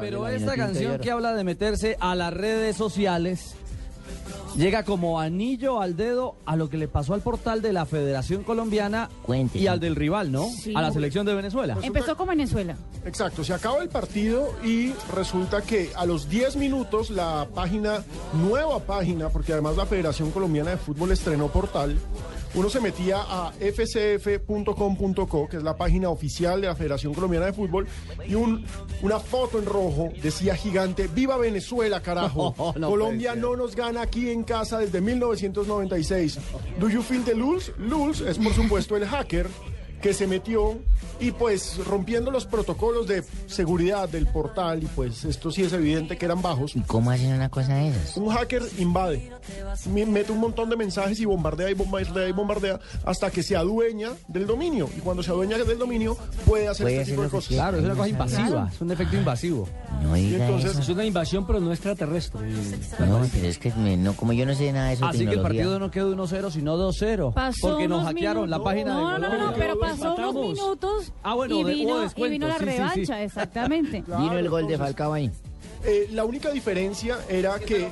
Pero esta canción que habla de meterse a las redes sociales llega como anillo al dedo a lo que le pasó al portal de la Federación Colombiana y al del rival, ¿no? A la selección de Venezuela. Empezó con Venezuela. Exacto, se acaba el partido y resulta que a los 10 minutos la página, nueva página, porque además la Federación Colombiana de Fútbol estrenó portal, uno se metía a fcf.com.co, que es la página oficial de la Federación Colombiana de Fútbol, y un, una foto en rojo decía gigante, ¡Viva Venezuela, carajo! No, no Colombia no nos gana aquí en casa desde 1996. ¿Do you feel the lulz? Lulz es por supuesto el hacker que se metió y pues rompiendo los protocolos de seguridad del portal y pues esto sí es evidente que eran bajos. ¿Cómo hacen una cosa de esas? Un hacker invade, mete un montón de mensajes y bombardea y bombardea y bombardea hasta que se adueña del dominio. Y cuando se adueña del dominio puede hacer Puede este tipo de cosas. Claro, es una cosa invasiva, es un efecto invasivo. No Y entonces eso. Es una invasión, pero no extraterrestre. No, pero es que me- no, como yo no sé nada de eso, Así que el partido no quedó 1-0, sino 2-0. Pasó Porque nos hackearon la página no, de no, no, no, Colombia. pero pasó unos minutos Ah, bueno, y, de- vino, hubo y vino la sí, sí, sí. revancha, exactamente. Vino el gol de Falcao ahí. Eh, la única diferencia era que,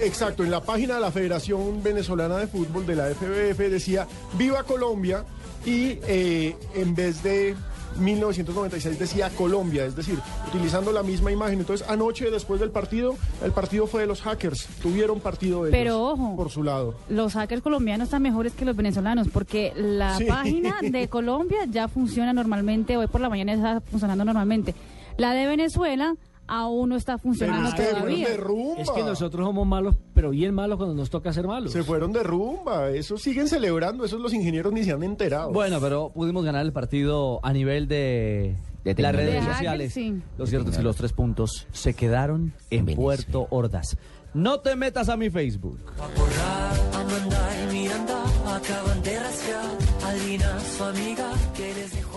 exacto, en la página de la Federación Venezolana de Fútbol, de la FBF, decía Viva Colombia y eh, en vez de 1996 decía Colombia, es decir, utilizando la misma imagen. Entonces, anoche, después del partido, el partido fue de los hackers, tuvieron partido ellos Pero ojo. por su lado. Los hackers colombianos están mejores que los venezolanos porque la Sí. página de Colombia ya funciona normalmente, hoy por la mañana está funcionando normalmente. La de Venezuela aún no está Pero funcionando es que todavía. de rumba. Es que nosotros somos malos, pero bien malos cuando nos toca ser malos. Se fueron de rumba, eso siguen celebrando, esos los ingenieros ni se han enterado. Bueno, pero pudimos ganar el partido a nivel de, De las redes sociales. sí. Lo cierto es que los tres puntos se quedaron en. Puerto Ordaz. No te metas a mi Facebook. Acaban de rascar. Alina, su amiga, que les dejó